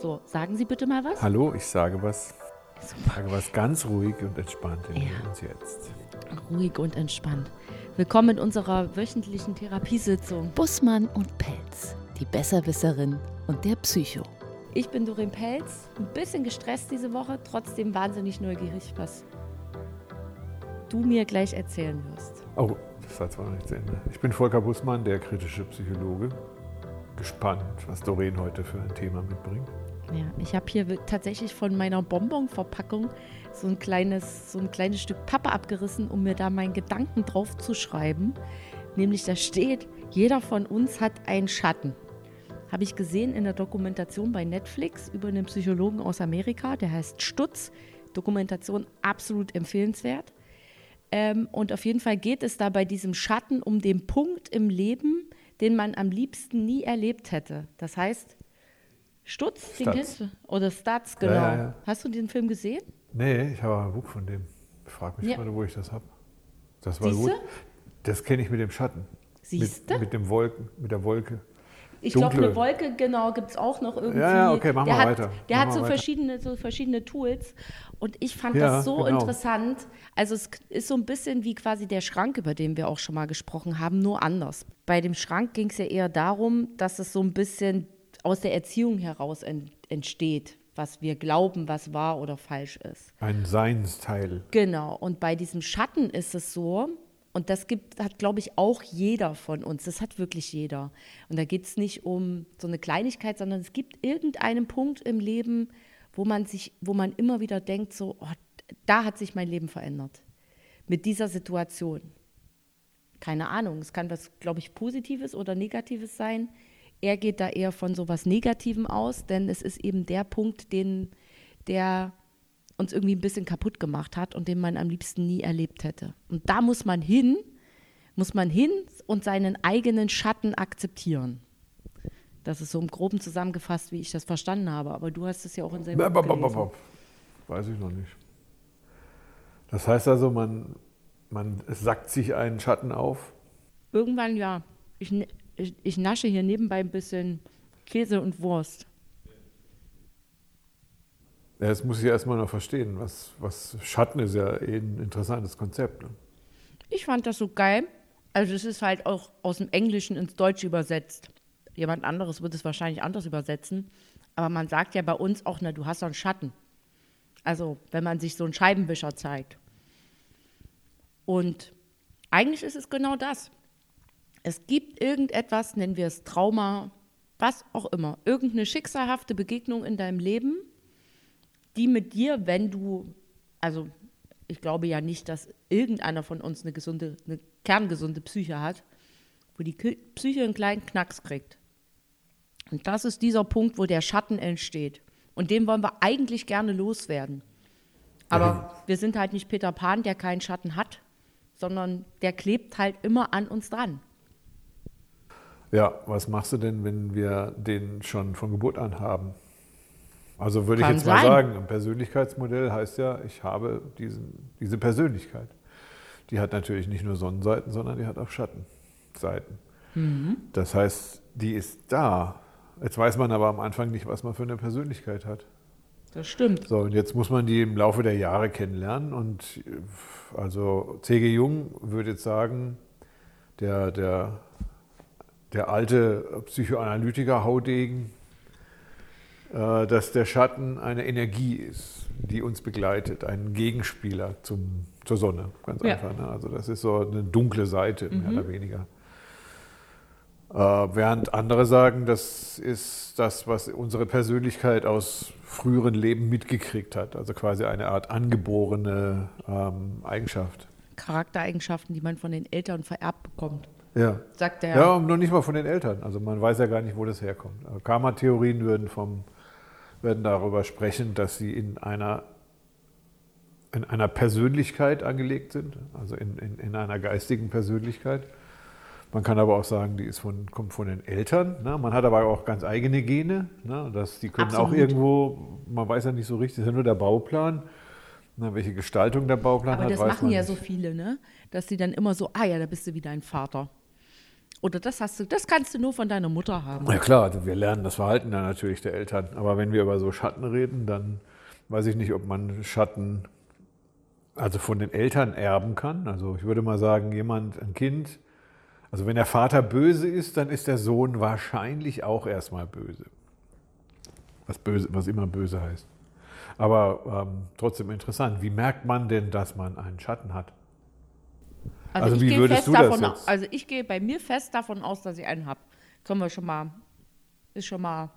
So, sagen Sie bitte mal was. Hallo, ich sage was. Super. sage was ganz ruhig und entspannt in Ja. uns jetzt. Ruhig und entspannt. Willkommen in unserer wöchentlichen Therapiesitzung. Bussmann und Pelz, die Besserwisserin und der Psycho. Ich bin Doreen Pelz, ein bisschen gestresst diese Woche, trotzdem wahnsinnig neugierig, was du mir gleich erzählen wirst. Oh, das hat zwar noch nicht zu Ende. Ich bin Volker Bussmann, der kritische Psychologe. Gespannt, was Doreen heute für ein Thema mitbringt. Ja, ich habe hier tatsächlich von meiner Bonbon-Verpackung so ein kleines, so ein kleines Stück Pappe abgerissen, um mir da meinen Gedanken drauf zu schreiben. Nämlich da steht, jeder von uns hat einen Schatten. Habe ich gesehen in der Dokumentation bei Netflix über einen Psychologen aus Amerika, der heißt Stutz. Dokumentation absolut empfehlenswert. Ähm, und auf jeden Fall geht es da bei diesem Schatten um den Punkt im Leben, den man am liebsten nie erlebt hätte. Das heißt, Stutz, den Stutz. kennst du? Oder Stutz, genau. Ja, ja, ja. Hast du den Film gesehen? Nee, ich habe ein Buch von dem. Ich frage mich gerade, wo ich das habe. Das war Siehste? gut. Das kenne ich mit dem Schatten. Siehste? Mit, mit dem Wolken, mit der Wolke. Ich glaube, eine Wolke, genau, gibt es auch noch irgendwie. Ja, ja, okay, machen wir weiter. Der hat so weiter. verschiedene, so verschiedene Tools. Und ich fand Ja, das so genau. interessant. Also es ist so ein bisschen wie quasi der Schrank, über den wir auch schon mal gesprochen haben, nur anders. Bei dem Schrank ging es ja eher darum, dass es so ein bisschen aus der Erziehung heraus en entsteht, was wir glauben, was wahr oder falsch ist. Ein Seinsteil. Genau. Und bei diesem Schatten ist es so, und das gibt, hat, glaube ich, auch jeder von uns. Das hat wirklich jeder. Und da geht es nicht um so eine Kleinigkeit, sondern es gibt irgendeinen Punkt im Leben, wo man sich, wo man immer wieder denkt, so, oh, da hat sich mein Leben verändert. Mit dieser Situation. Keine Ahnung. Es kann was, glaube ich, Positives oder Negatives sein. Er geht da eher von so was Negativem aus, denn es ist eben der Punkt, den, der uns irgendwie ein bisschen kaputt gemacht hat und den man am liebsten nie erlebt hätte. Und da muss man hin, muss man hin und seinen eigenen Schatten akzeptieren. Das ist so im Groben zusammengefasst, wie ich das verstanden habe. Aber du hast es ja auch in seinem Buch. Weiß ich noch nicht. Das heißt also, man, man sackt sich einen Schatten auf. Irgendwann ja. Ich, ich, ich nasche hier nebenbei ein bisschen Käse und Wurst. Ja, das muss ich erstmal noch verstehen. Was, was Schatten ist ja eh ein interessantes Konzept. Ne? Ich fand das so geil. Also es ist halt auch aus dem Englischen ins Deutsche übersetzt. Jemand anderes wird es wahrscheinlich anders übersetzen. Aber man sagt ja bei uns auch, na, du hast so einen Schatten. Also wenn man sich so einen Scheibenwischer zeigt. Und eigentlich ist es genau das. Es gibt irgendetwas, nennen wir es Trauma, was auch immer, irgendeine schicksalhafte Begegnung in deinem Leben, die mit dir, wenn du, also ich glaube ja nicht, dass irgendeiner von uns eine gesunde, eine kerngesunde Psyche hat, wo die Psyche einen kleinen Knacks kriegt. Und das ist dieser Punkt, wo der Schatten entsteht. Und den wollen wir eigentlich gerne loswerden. Aber wir sind halt nicht Peter Pan, der keinen Schatten hat, sondern der klebt halt immer an uns dran. Ja, was machst du denn, wenn wir den schon von Geburt an haben? Also würde ich Kann jetzt mal sein. sagen, ein Persönlichkeitsmodell heißt ja, ich habe diesen, diese Persönlichkeit. Die hat natürlich nicht nur Sonnenseiten, sondern die hat auch Schattenseiten. Mhm. Das heißt, die ist da. Jetzt weiß man aber am Anfang nicht, was man für eine Persönlichkeit hat. Das stimmt. So, und jetzt muss man die im Laufe der Jahre kennenlernen. Und äh, also C.G. Jung würde jetzt sagen, der, der, der alte Psychoanalytiker Haudegen, äh, dass der Schatten eine Energie ist, die uns begleitet, ein Gegenspieler zum, zur Sonne, ganz Ja. einfach. Ne? Also das ist so eine dunkle Seite, mehr oder weniger. Äh, während andere sagen, das ist das, was unsere Persönlichkeit aus früheren Leben mitgekriegt hat. Also quasi eine Art angeborene ähm, Eigenschaft. Charaktereigenschaften, die man von den Eltern vererbt bekommt, Ja. sagt er. Ja, und noch nicht mal von den Eltern. Also man weiß ja gar nicht, wo das herkommt. Also Karma-Theorien würden, vom, werden darüber sprechen, dass sie in einer, in einer Persönlichkeit angelegt sind, also in, in, in einer geistigen Persönlichkeit. Man kann aber auch sagen, die ist von, kommt von den Eltern. Ne? Man hat aber auch ganz eigene Gene. Ne? Das, die können auch Absolut. irgendwo, man weiß ja nicht so richtig, das ist ja nur der Bauplan. Ne? Welche Gestaltung der Bauplan Aber hat, das weiß machen ja nicht. so viele, ne? Dass sie dann immer so, ah ja, da bist du wie dein Vater. Oder das hast du, das kannst du nur von deiner Mutter haben. Ja klar, also wir lernen das Verhalten dann natürlich der Eltern. Aber wenn wir über so Schatten reden, dann weiß ich nicht, ob man Schatten also von den Eltern erben kann. Also ich würde mal sagen, jemand, ein Kind, also wenn der Vater böse ist, dann ist der Sohn wahrscheinlich auch erstmal böse. Was, böse, was immer böse heißt. Aber ähm, trotzdem interessant. Wie merkt man denn, dass man einen Schatten hat? Also, also wie würdest du das jetzt? Also ich gehe bei mir fest davon aus, dass ich einen habe. Können wir schon mal, ist schon mal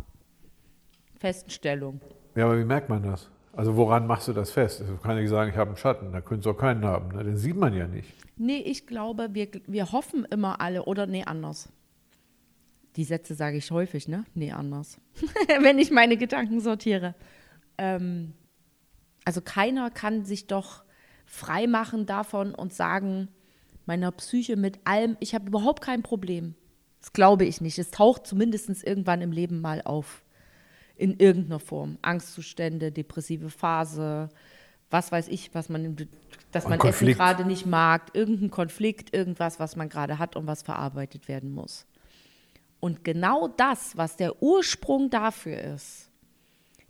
Feststellung. Ja, aber wie merkt man das? Also woran machst du das fest? Also kann ich sagen, ich habe einen Schatten, da könntest du auch keinen haben. Ne? Den sieht man ja nicht. Nee, ich glaube, wir, wir hoffen immer alle, oder nee, anders. Die Sätze sage ich häufig, ne? Nee, anders. Wenn ich meine Gedanken sortiere. Ähm, also keiner kann sich doch frei machen davon und sagen, meiner Psyche mit allem, ich habe überhaupt kein Problem. Das glaube ich nicht. Es taucht zumindest irgendwann im Leben mal auf. In irgendeiner Form. Angstzustände, depressive Phase, was weiß ich, was man, dass man Essen gerade nicht mag, irgendein Konflikt, irgendwas, was man gerade hat und was verarbeitet werden muss. Und genau das, was der Ursprung dafür ist,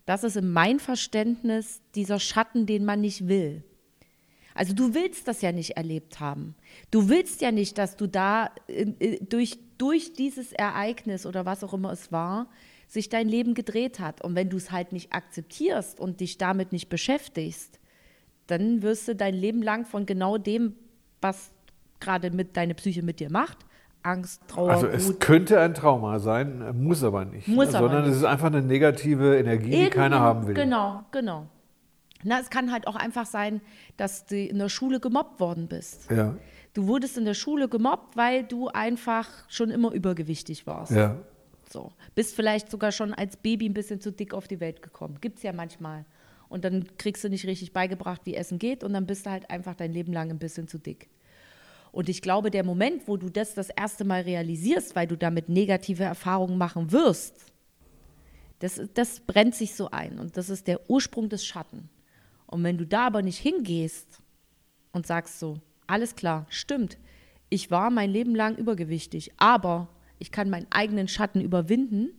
das ist in mein Verständnis dieser Schatten, den man nicht will. Also du willst das ja nicht erlebt haben. Du willst ja nicht, dass du da durch, durch dieses Ereignis oder was auch immer es war, sich dein Leben gedreht hat. Und wenn du es halt nicht akzeptierst und dich damit nicht beschäftigst, dann wirst du dein Leben lang von genau dem, was gerade mit deiner Psyche mit dir macht, Angst, Trauer. Also es Wut. könnte ein Trauma sein, muss aber nicht. Muss ne? aber sondern es ist einfach eine negative Energie, Irgendwie, die keiner haben will. Genau, genau. Na, es kann halt auch einfach sein, dass du in der Schule gemobbt worden bist. Ja. Du wurdest in der Schule gemobbt, weil du einfach schon immer übergewichtig warst. Ja. So. Bist vielleicht sogar schon als Baby ein bisschen zu dick auf die Welt gekommen. Gibt es ja manchmal. Und dann kriegst du nicht richtig beigebracht, wie Essen geht, und dann bist du halt einfach dein Leben lang ein bisschen zu dick. Und ich glaube, der Moment, wo du das das erste Mal realisierst, weil du damit negative Erfahrungen machen wirst, das, das brennt sich so ein. Und das ist der Ursprung des Schatten. Und wenn du da aber nicht hingehst und sagst so, alles klar, stimmt, ich war mein Leben lang übergewichtig, aber ich kann meinen eigenen Schatten überwinden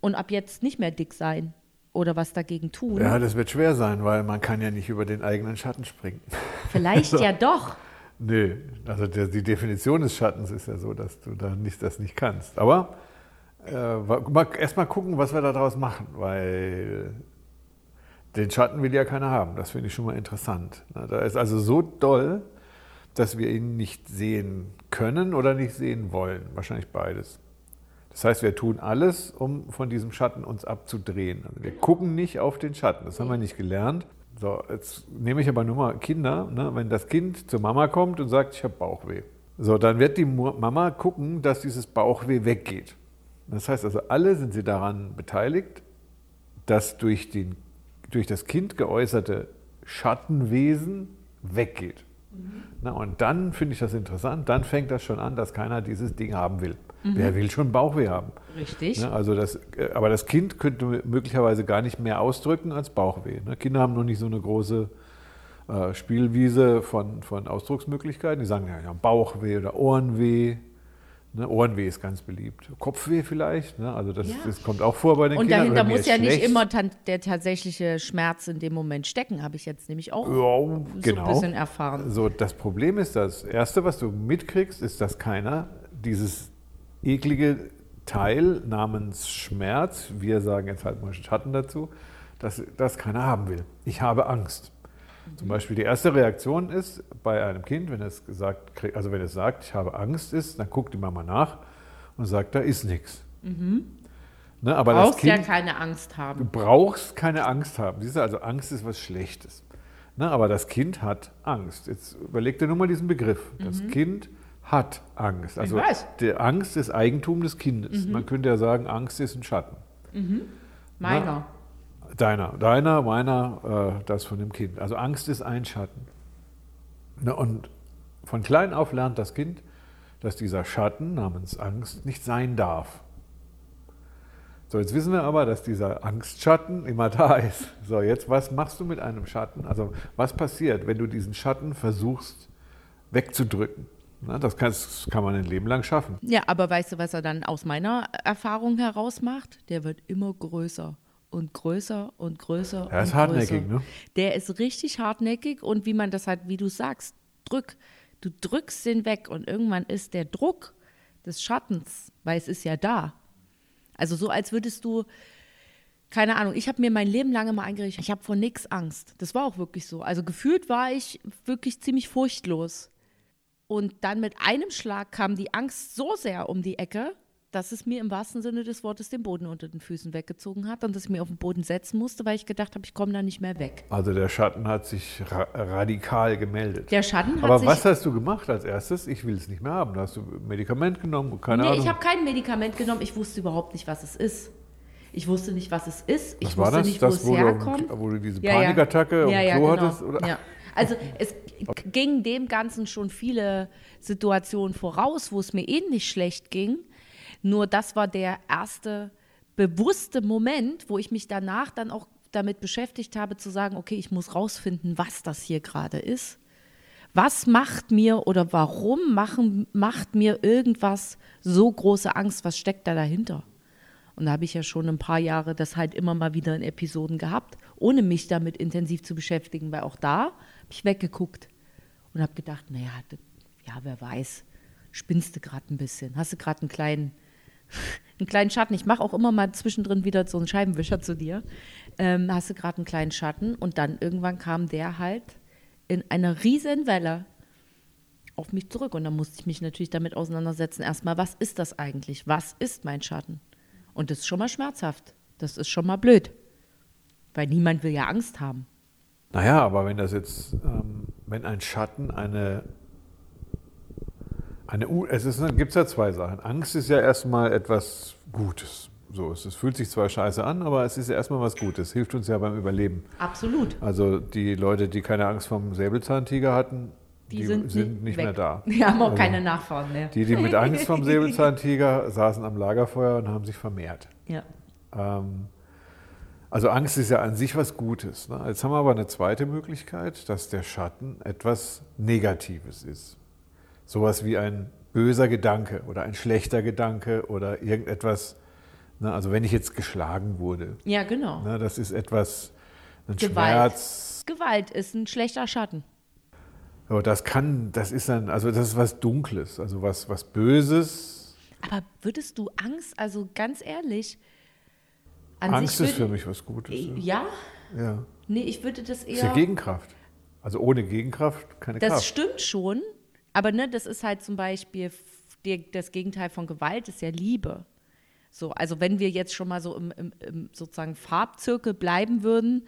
und ab jetzt nicht mehr dick sein oder was dagegen tun. Ja, das wird schwer sein, weil man kann ja nicht über den eigenen Schatten springen. Vielleicht so. ja doch. Nö, also der, die Definition des Schattens ist ja so, dass du da nicht, das nicht kannst. Aber äh, erst mal gucken, was wir daraus machen, weil den Schatten will ja keiner haben. Das finde ich schon mal interessant. Da ist also so doll, dass wir ihn nicht sehen können oder nicht sehen wollen. Wahrscheinlich beides. Das heißt, wir tun alles, um von diesem Schatten uns abzudrehen. Also wir gucken nicht auf den Schatten. Das haben wir nicht gelernt. So, jetzt nehme ich aber nur mal Kinder. Ne? Wenn das Kind zur Mama kommt und sagt, ich habe Bauchweh. So, dann wird die Mama gucken, dass dieses Bauchweh weggeht. Das heißt also, alle sind sie daran beteiligt, dass durch den durch das Kind geäußerte Schattenwesen weggeht. Mhm. Na, und dann finde ich das interessant, dann fängt das schon an, dass keiner dieses Ding haben will. Mhm. Wer will schon Bauchweh haben? Richtig. Na, also das, äh, aber das Kind könnte möglicherweise gar nicht mehr ausdrücken als Bauchweh. Ne? Kinder haben noch nicht so eine große äh, Spielwiese von, von Ausdrucksmöglichkeiten. Die sagen ja, Bauchweh oder Ohrenweh. Ne, Ohrenweh ist ganz beliebt. Kopfweh vielleicht, ne? also das, ja. das, kommt auch vor bei den und Kindern. Und dahinter muss ja schlecht. nicht immer der tatsächliche Schmerz in dem Moment stecken, habe ich jetzt nämlich auch ja, genau. so ein bisschen erfahren. So, das Problem ist, das Erste, was du mitkriegst, ist, dass keiner dieses eklige Teil namens Schmerz, wir sagen jetzt halt mal Schatten dazu, dass das keiner haben will. Ich habe Angst. Zum Beispiel die erste Reaktion ist bei einem Kind, wenn es gesagt, also wenn es sagt, ich habe Angst, ist, dann guckt die Mama nach und sagt, da ist nichts. Mhm. Ne, aber du brauchst kind, ja keine Angst haben. Du brauchst keine Angst haben. Siehst du, also Angst ist was Schlechtes. Ne, aber das Kind hat Angst. Jetzt überleg dir nur mal diesen Begriff. Das mhm. Kind hat Angst. Also die Angst ist Eigentum des Kindes. Mhm. Man könnte ja sagen, Angst ist ein Schatten. Mhm. Meiner. Na, Deiner, deiner, meiner, äh, das von dem Kind. Also Angst ist ein Schatten. Ne, und von klein auf lernt das Kind, dass dieser Schatten namens Angst nicht sein darf. So, jetzt wissen wir aber, dass dieser Angstschatten immer da ist. So, jetzt, was machst du mit einem Schatten? Also, was passiert, wenn du diesen Schatten versuchst wegzudrücken? Na, das, kann, das kann man ein Leben lang schaffen. Ja, aber weißt du, was er dann aus meiner Erfahrung heraus macht? Der wird immer größer und größer und größer. Er ist und hartnäckig, größer. ne? Der ist richtig hartnäckig und wie man das halt, wie du sagst, drück. Du drückst den weg und irgendwann ist der Druck des Schattens, weil es ist ja da. Also so, als würdest du, keine Ahnung, ich habe mir mein Leben lang immer eingerichtet, ich habe vor nichts Angst. Das war auch wirklich so. Also gefühlt war ich wirklich ziemlich furchtlos. Und dann mit einem Schlag kam die Angst so sehr um die Ecke, dass es mir im wahrsten Sinne des Wortes den Boden unter den Füßen weggezogen hat und dass ich mir auf den Boden setzen musste, weil ich gedacht habe, ich komme da nicht mehr weg. Also der Schatten hat sich ra radikal gemeldet. Der Schatten hat Aber sich was hast du gemacht als erstes? Ich will es nicht mehr haben. Hast du Medikament genommen? Keine nee, Ahnung. ich habe kein Medikament genommen. Ich wusste überhaupt nicht, was es ist. Ich wusste nicht, was es ist. Ich was war wusste das? nicht, wo das, es wo, herkommt. du, wo du diese Ja, ja. Panikattacke ja, dem ja, Klo genau. hattest? Oder? Ja. Also es ging dem Ganzen schon viele Situationen voraus, wo es mir ähnlich schlecht ging. Nur das war der erste bewusste Moment, wo ich mich danach dann auch damit beschäftigt habe, zu sagen, okay, ich muss rausfinden, was das hier gerade ist. Was macht mir oder warum machen, macht mir irgendwas so große Angst? Was steckt da dahinter? Und da habe ich ja schon ein paar Jahre das halt immer mal wieder in Episoden gehabt, ohne mich damit intensiv zu beschäftigen, weil auch da habe ich weggeguckt und habe gedacht, naja, ja, wer weiß, spinnst du gerade ein bisschen, hast du gerade einen kleinen, einen kleinen Schatten. Ich mache auch immer mal zwischendrin wieder so einen Scheibenwischer zu dir. Ähm, hast du gerade einen kleinen Schatten und dann irgendwann kam der halt in einer riesen Welle auf mich zurück. Und dann musste ich mich natürlich damit auseinandersetzen. Erstmal, was ist das eigentlich? Was ist mein Schatten? Und das ist schon mal schmerzhaft. Das ist schon mal blöd. Weil niemand will ja Angst haben. Naja, aber wenn das jetzt, ähm, wenn ein Schatten eine, eine U- es gibt ja zwei Sachen. Angst ist ja erstmal etwas Gutes. So, es, es fühlt sich zwar scheiße an, aber es ist ja erstmal was Gutes. Hilft uns ja beim Überleben. Absolut. Also die Leute, die keine Angst vom Säbelzahntiger hatten, Die, sind, nicht weg. mehr da. Die haben auch Also keine Nachfahren mehr. Die, die mit Angst vom Säbelzahntiger saßen am Lagerfeuer und haben sich vermehrt. Ja. Ähm, also Angst ist ja an sich was Gutes. Ne? Jetzt haben wir aber eine zweite Möglichkeit, dass der Schatten etwas Negatives ist. Sowas wie ein böser Gedanke oder ein schlechter Gedanke oder irgendetwas. Ne? Also wenn ich jetzt geschlagen wurde, ja, genau. ne? das ist etwas, ein Gewalt. Schmerz. Gewalt ist ein schlechter Schatten. Aber das kann, das ist dann, also das ist was Dunkles, also was, was Böses. Aber würdest du Angst, also ganz ehrlich, an Angst ist für mich was Gutes. Ja? Ja. Nee, ich würde das Ist ja eher. Gegenkraft. Also ohne Gegenkraft keine Das Kraft. stimmt schon, aber ne, das ist halt zum Beispiel die, das Gegenteil von Gewalt ist ja Liebe. So, also wenn wir jetzt schon mal so im, im, im sozusagen Farbzirkel bleiben würden,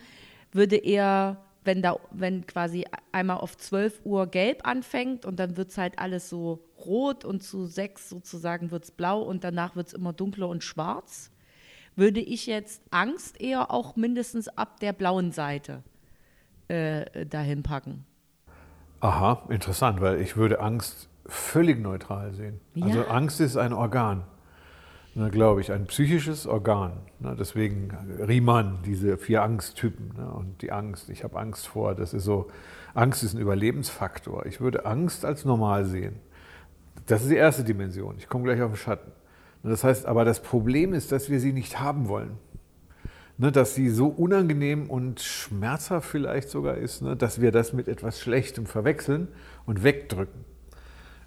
würde eher, wenn da, wenn quasi einmal auf 12 Uhr gelb anfängt und dann wird es halt alles so rot und zu sechs sozusagen wird es blau und danach wird es immer dunkler und schwarz, würde ich jetzt Angst eher auch mindestens ab der blauen Seite äh, dahin packen. Aha, interessant, weil ich würde Angst völlig neutral sehen. Also Ja. Angst ist ein Organ, ne, glaube ich, ein psychisches Organ. Ne, deswegen Riemann, diese vier Angsttypen. Ne, und die Angst, ich habe Angst vor, das ist so, Angst ist ein Überlebensfaktor. Ich würde Angst als normal sehen. Das ist die erste Dimension. Ich komme gleich auf den Schatten. Das heißt, aber das Problem ist, dass wir sie nicht haben wollen. Ne, dass sie so unangenehm und schmerzhaft vielleicht sogar ist, ne, dass wir das mit etwas Schlechtem verwechseln und wegdrücken.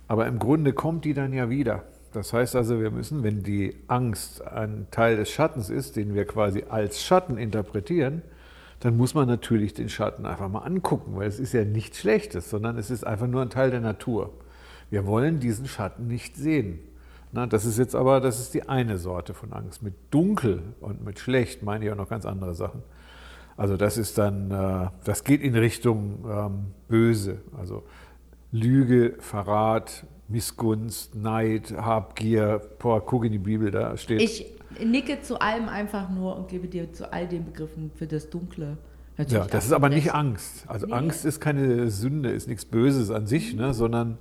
Aber im Grunde kommt die dann ja wieder. Das heißt also, wir müssen, wenn die Angst ein Teil des Schattens ist, den wir quasi als Schatten interpretieren, dann muss man natürlich den Schatten einfach mal angucken, weil es ist ja nichts Schlechtes, sondern es ist einfach nur ein Teil der Natur. Wir wollen diesen Schatten nicht sehen. Na, das ist jetzt aber, das ist die eine Sorte von Angst. Mit dunkel und mit schlecht meine ich auch noch ganz andere Sachen. Also das ist dann, äh, das geht in Richtung ähm, böse. Also Lüge, Verrat, Missgunst, Neid, Habgier. Boah, guck in die Bibel, da steht. Ich nicke zu allem einfach nur und gebe dir zu all den Begriffen für das Dunkle. ja, natürlich das ist aber nicht recht. Angst. Also Nee. Angst ist keine Sünde, ist nichts Böses an sich, ne, sondern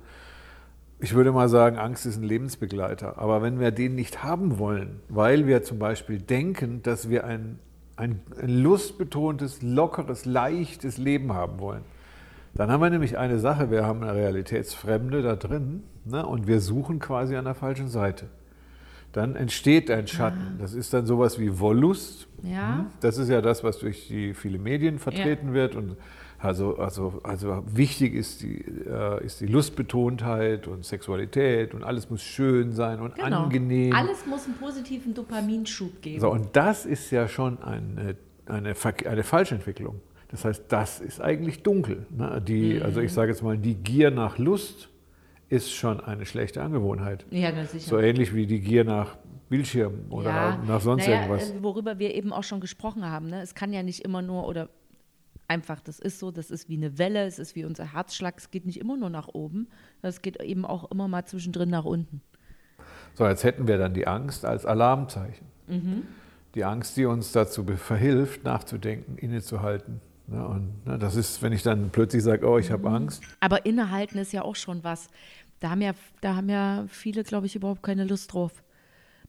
ich würde mal sagen, Angst ist ein Lebensbegleiter. Aber wenn wir den nicht haben wollen, weil wir zum Beispiel denken, dass wir ein, ein, ein lustbetontes, lockeres, leichtes Leben haben wollen, Dann haben wir nämlich eine Sache, wir haben eine Realitätsfremde da drin ne, und wir suchen quasi an der falschen Seite. Dann entsteht ein Schatten. Das ist dann sowas wie Wollust. Ja. Hm? Das ist ja das, was durch die viele Medien vertreten wird. Und also, also, also wichtig ist die, äh, ist die Lustbetontheit und Sexualität und alles muss schön sein und Genau. angenehm. Alles muss einen positiven Dopaminschub geben. So, und das ist ja schon eine, eine, eine Falschentwicklung. Das heißt, das ist eigentlich dunkel. Ne? Die, Mhm. Also ich sage jetzt mal, die Gier nach Lust ist schon eine schlechte Angewohnheit. ja, na sicher. So ähnlich wie die Gier nach Bildschirm oder nach sonst naja, irgendwas. äh, Worüber wir eben auch schon gesprochen haben. Ne? Es kann ja nicht immer nur oder einfach, das ist so, das ist wie eine Welle, es ist wie unser Herzschlag, es geht nicht immer nur nach oben, es geht eben auch immer mal zwischendrin nach unten. So, jetzt hätten wir dann die Angst als Alarmzeichen. Mhm. Die Angst, die uns dazu verhilft, nachzudenken, innezuhalten. Ne? Und ne, das ist, wenn ich dann plötzlich sage, oh, ich habe Mhm. Angst. Aber innehalten ist ja auch schon was. Da haben ja, da haben ja viele, glaube ich, überhaupt keine Lust drauf,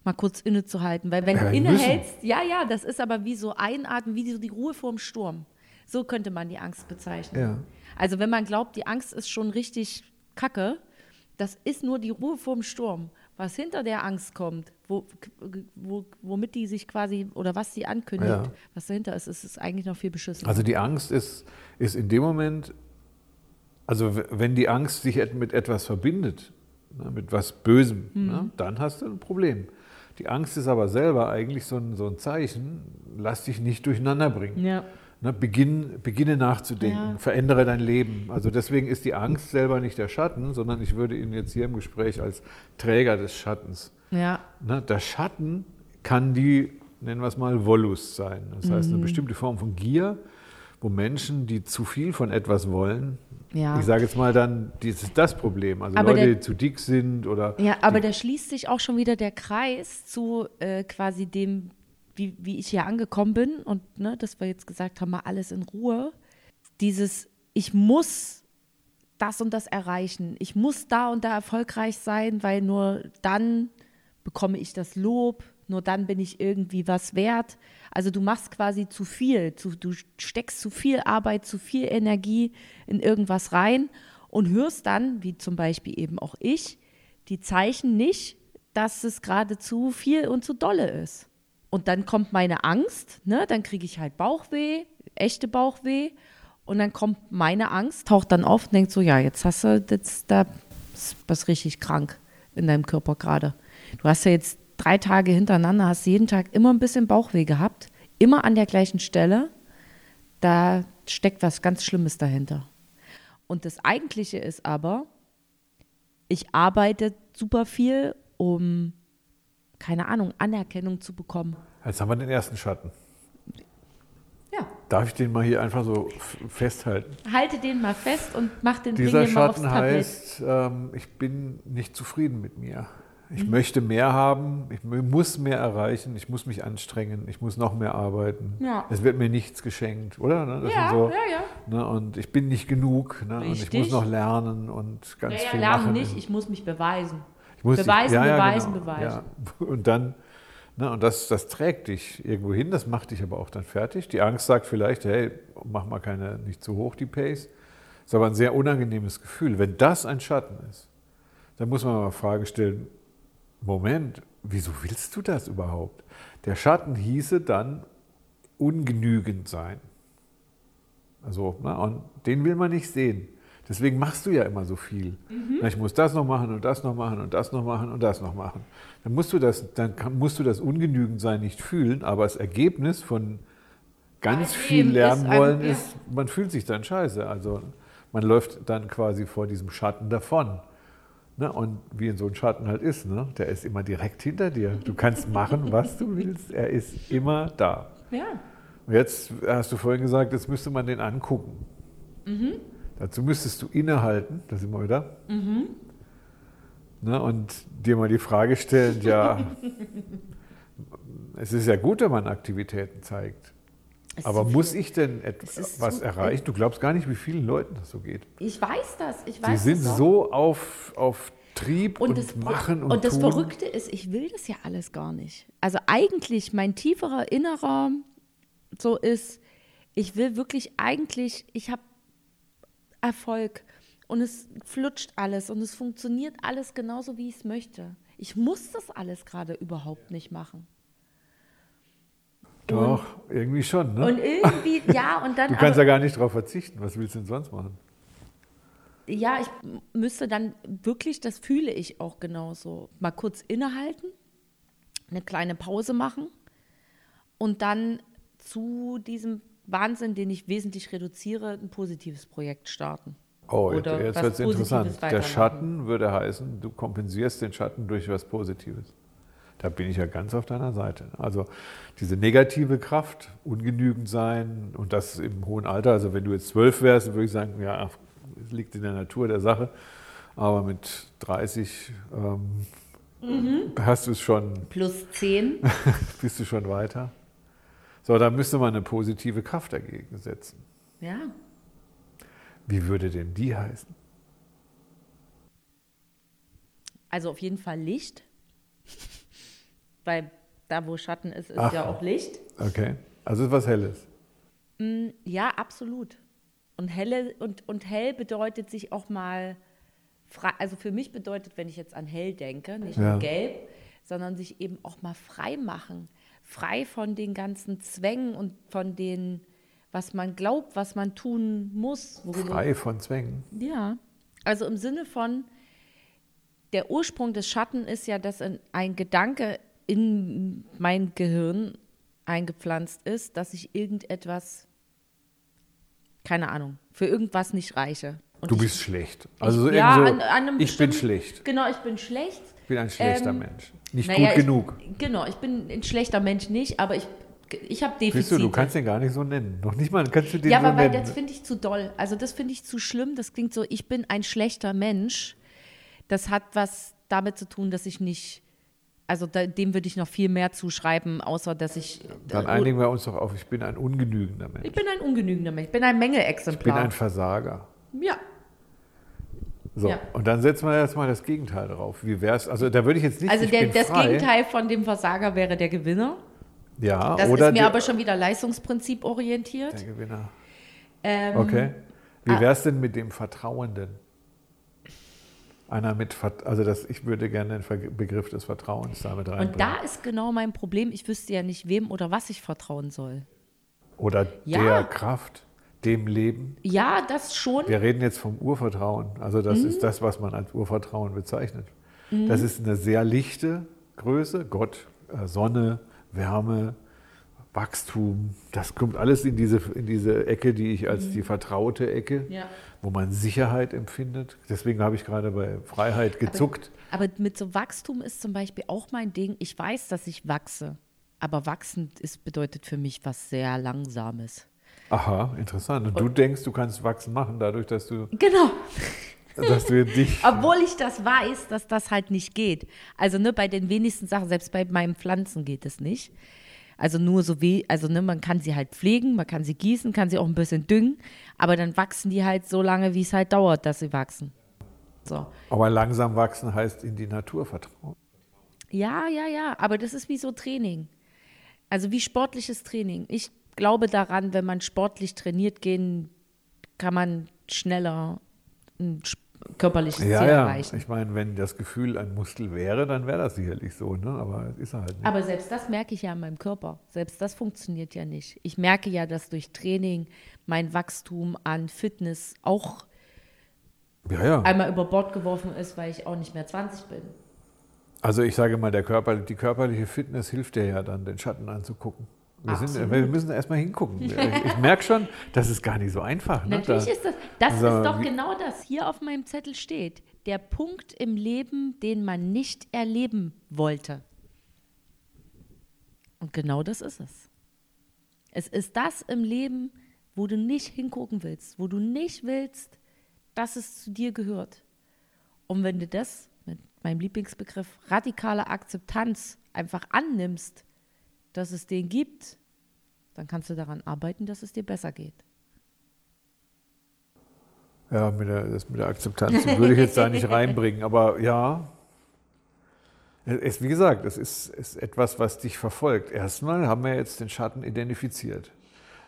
mal kurz innezuhalten. Weil wenn Ja, du innehältst, ja, ja, das ist aber wie so einatmen, wie so die Ruhe vorm Sturm. So könnte man die Angst bezeichnen. Ja. Also wenn man glaubt, die Angst ist schon richtig kacke, das ist nur die Ruhe vorm Sturm. Was hinter der Angst kommt, wo, wo, womit die sich quasi, oder was sie ankündigt, Ja. was dahinter ist, ist es eigentlich noch viel beschissen. Also die Angst ist, ist in dem Moment, also wenn die Angst sich mit etwas verbindet, ne, mit was Bösem, Mhm. ne, dann hast du ein Problem. Die Angst ist aber selber eigentlich so ein, so ein Zeichen, lass dich nicht durcheinander bringen. ja. Ne, beginn, beginne nachzudenken, Ja. verändere dein Leben. Also deswegen ist die Angst selber nicht der Schatten, sondern ich würde ihn jetzt hier im Gespräch als Träger des Schattens. Ja, Ne, der Schatten kann die, nennen wir es mal, Wollust sein. Das heißt, Mhm. eine bestimmte Form von Gier, wo Menschen, die zu viel von etwas wollen, Ja. ich sage jetzt mal dann, das ist das Problem. Also Aber Leute, der- die zu dick sind oder Ja, aber da schließt sich auch schon wieder der Kreis zu äh, quasi dem, wie, wie ich hier angekommen bin und ne, dass wir jetzt gesagt haben, mal alles in Ruhe. Dieses, ich muss das und das erreichen. Ich muss da und da erfolgreich sein, weil nur dann bekomme ich das Lob, nur dann bin ich irgendwie was wert. Also du machst quasi zu viel, zu, du steckst zu viel Arbeit, zu viel Energie in irgendwas rein und hörst dann, wie zum Beispiel eben auch ich, die Zeichen nicht, dass es gerade zu viel und zu dolle ist. Und dann kommt meine Angst, ne? dann kriege ich halt Bauchweh, echte Bauchweh. Und dann kommt meine Angst, taucht dann auf und denkt so, ja, jetzt hast du jetzt da was richtig krank in deinem Körper gerade. Du hast ja jetzt drei Tage hintereinander, hast jeden Tag immer ein bisschen Bauchweh gehabt, immer an der gleichen Stelle. Da steckt was ganz Schlimmes dahinter. Und das Eigentliche ist aber, ich arbeite super viel, um, keine Ahnung, Anerkennung zu bekommen. jetzt haben wir den ersten Schatten. Ja. Darf ich den mal hier einfach so festhalten? Halte den mal fest und mach den Dieser den mal aufs Schatten heißt, ähm, ich bin nicht zufrieden mit mir. Ich Mhm. möchte mehr haben, ich mu- muss mehr erreichen, ich muss mich anstrengen, ich muss noch mehr arbeiten. Ja. Es wird mir nichts geschenkt, oder? Ne? Ja, so, ja, ja. Ne? Und ich bin nicht genug ne? und ich muss noch lernen und ganz Ja, ja, viel lernen machen. nicht, ich muss mich beweisen. Ich beweisen, ja, ja, beweisen, genau. beweisen. Und dann, ne, und das, das trägt dich irgendwo hin, das macht dich aber auch dann fertig. Die Angst sagt vielleicht, hey, mach mal keine, nicht zu hoch die Pace. ist aber ein sehr unangenehmes Gefühl. Wenn das ein Schatten ist, dann muss man mal Fragen stellen, Moment, wieso willst du das überhaupt? Der Schatten hieße dann ungenügend sein. Also, na, und den will man nicht sehen. Deswegen machst du ja immer so viel. Na, Ich muss das noch machen und das noch machen und das noch machen und das noch machen. Dann musst du das, dann kann, musst du das Ungenügendsein nicht fühlen, aber das Ergebnis von ganz All viel lernen ist ein- wollen ja. ist, man fühlt sich dann scheiße. Also man läuft dann quasi vor diesem Schatten davon. Ne? Und wie in so einem Schatten halt ist, ne? der ist immer direkt hinter dir. Du kannst machen, was du willst. Er ist immer da. Ja. Und jetzt hast du vorhin gesagt, jetzt müsste man den angucken. Dazu müsstest du innehalten, da sind wir wieder. Ne, und dir mal die Frage stellen, ja, es ist ja gut, wenn man Aktivitäten zeigt. Es Aber muss ich denn etwas erreichen? Du glaubst gar nicht, wie vielen Leuten das so geht. Ich weiß das. Ich Sie weiß sind das so auf, auf Trieb und, und, das, machen und, und das tun. Verrückte ist, ich will das ja alles gar nicht. Also eigentlich mein tieferer innerer so ist, ich will wirklich eigentlich, ich habe Erfolg und es flutscht alles und es funktioniert alles genauso, wie ich es möchte. Ich muss das alles gerade überhaupt nicht machen. Doch, irgendwie schon, ne? Und irgendwie, ja, und dann. Du kannst aber- ja gar nicht darauf verzichten. Was willst du denn sonst machen? Ja, ich müsste dann wirklich, das fühle ich auch genauso, mal kurz innehalten, eine kleine Pause machen und dann zu diesem Wahnsinn, den ich wesentlich reduziere, ein positives Projekt starten. Oh, Oder jetzt wird es interessant. Der. Schatten würde heißen, du kompensierst den Schatten durch was Positives. Da bin ich ja ganz auf deiner Seite. Also diese negative Kraft, ungenügend sein und das im hohen Alter. Also wenn du jetzt zwölf wärst, würde ich sagen, ja, es liegt in der Natur der Sache. Aber mit 30 ähm, Mhm. hast du es schon, Plus 10. bist du schon weiter. So, da müsste man eine positive Kraft dagegen setzen. Ja. Wie würde denn die heißen? Also auf jeden Fall Licht. Weil da, wo Schatten ist, ist Ach. ja auch Licht. Okay. Also ist was Helles. Ja, absolut. Und helle und, und hell bedeutet sich auch mal frei, also für mich bedeutet, wenn ich jetzt an hell denke, nicht Ja. nur gelb, sondern sich eben auch mal frei machen. Frei von den ganzen Zwängen und von den, was man glaubt, was man tun muss. Frei von Zwängen. Ja, also im Sinne von, der Ursprung des Schatten ist ja, dass ein, Gedanke in mein Gehirn eingepflanzt ist, dass ich irgendetwas, keine Ahnung, für irgendwas nicht reiche. Und Du ich, bist schlecht. Also ich, ja, so, an, an ich bin schlecht. Genau, ich bin schlecht. Ich bin ein schlechter Ähm, Mensch. Nicht Naja, gut ich, genug. Genau, ich bin ein schlechter Mensch nicht, aber ich, ich habe Defizite. Siehst du, du kannst den gar nicht so nennen. Noch nicht mal kannst du den Ja, so aber weil nennen. das finde ich zu doll. Also das finde ich zu schlimm. Das klingt so, ich bin ein schlechter Mensch. Das hat was damit zu tun, dass ich nicht, also da, dem würde ich noch viel mehr zuschreiben, außer dass ich. Dann einigen wir uns doch auf, ich bin ein ungenügender Mensch. ich bin ein ungenügender Mensch. Ich bin ein Ich bin Mängelexemplar. ein Versager. ja. So, Ja. und dann setzen wir jetzt mal das Gegenteil drauf. Wie wär's? Also da würde ich jetzt nicht, Also der, das frei. Gegenteil von dem Versager wäre der Gewinner. Ja, Das oder ist mir der, aber schon wieder Leistungsprinzip orientiert. der Gewinner. Ähm, Okay. Wie ah. wär's denn mit dem Vertrauenden? Einer mit, also das, ich würde gerne den Begriff des Vertrauens damit reinbringen. Und da ist genau mein Problem. Ich wüsste ja nicht, wem oder was ich vertrauen soll. Oder Ja. der Kraft, dem Leben. Ja, das schon. Wir reden jetzt vom Urvertrauen. Also das Mhm. ist das, was man als Urvertrauen bezeichnet. Das ist eine sehr lichte Größe. Gott, äh, Sonne, Wärme, Wachstum. Das kommt alles in diese, in diese Ecke, die ich als die vertraute Ecke, Mhm. Ja. wo man Sicherheit empfindet. Deswegen habe ich gerade bei Freiheit gezuckt. Aber mit so Wachstum ist zum Beispiel auch mein Ding. Ich weiß, dass ich wachse. Aber wachsend ist, bedeutet für mich was sehr Langsames. Aha, interessant. Und du denkst, du kannst wachsen machen, dadurch, dass du, Genau. dass du dich. Obwohl ich das weiß, dass das halt nicht geht. Also ne, bei den wenigsten Sachen, selbst bei meinen Pflanzen geht es nicht. Also nur so wie, also ne, man kann sie halt pflegen, man kann sie gießen, kann sie auch ein bisschen düngen, aber dann wachsen die halt so lange, wie es halt dauert, dass sie wachsen. So. Aber langsam wachsen heißt in die Natur vertrauen. Ja, ja, ja, aber das ist wie so Training. Also wie sportliches Training. Ich glaube daran, wenn man sportlich trainiert gehen, kann man schneller ein körperliches Ja, Ziel ja. erreichen. Ich meine, wenn das Gefühl ein Muskel wäre, dann wäre das sicherlich so, ne? aber es ist halt nicht. Aber selbst das merke ich ja in meinem Körper. Selbst das funktioniert ja nicht. Ich merke ja, dass durch Training mein Wachstum an Fitness auch Ja, ja. einmal über Bord geworfen ist, weil ich auch nicht mehr 20 bin. Also ich sage mal, der Körper, die körperliche Fitness hilft dir ja dann, den Schatten anzugucken. Wir, sind, wir müssen erstmal hingucken. Ich, merke schon, das ist gar nicht so einfach. Ne? Natürlich Da- ist das, das Sag ist doch genau das hier auf meinem Zettel steht. Der Punkt im Leben, den man nicht erleben wollte. Und genau das ist es. Es ist das im Leben, wo du nicht hingucken willst, wo du nicht willst, dass es zu dir gehört. Und wenn du das mit meinem Lieblingsbegriff radikale Akzeptanz einfach annimmst, dass es den gibt, dann kannst du daran arbeiten, dass es dir besser geht. Ja, mit der, das mit der Akzeptanz würde ich jetzt da nicht reinbringen. Aber ja, es, wie gesagt, es ist, ist etwas, was dich verfolgt. Erstmal haben wir jetzt den Schatten identifiziert.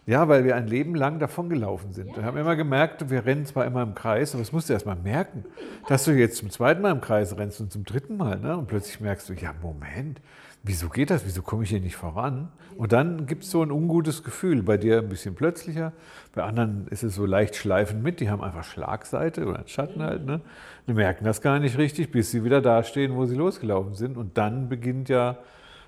Ja, weil wir ein Leben lang davongelaufen sind. Wir haben immer gemerkt, wir rennen zwar immer im Kreis, aber das musst du erst mal merken, dass du jetzt zum zweiten Mal im Kreis rennst und zum dritten Mal. Ne? Und plötzlich merkst du, ja, Moment, wieso geht das? Wieso komme ich hier nicht voran? Und dann gibt es so ein ungutes Gefühl. Bei dir ein bisschen plötzlicher, bei anderen ist es so leicht schleifend mit. Die haben einfach Schlagseite oder einen Schatten halt. Ne? Die merken das gar nicht richtig, bis sie wieder dastehen, wo sie losgelaufen sind. Und dann beginnt ja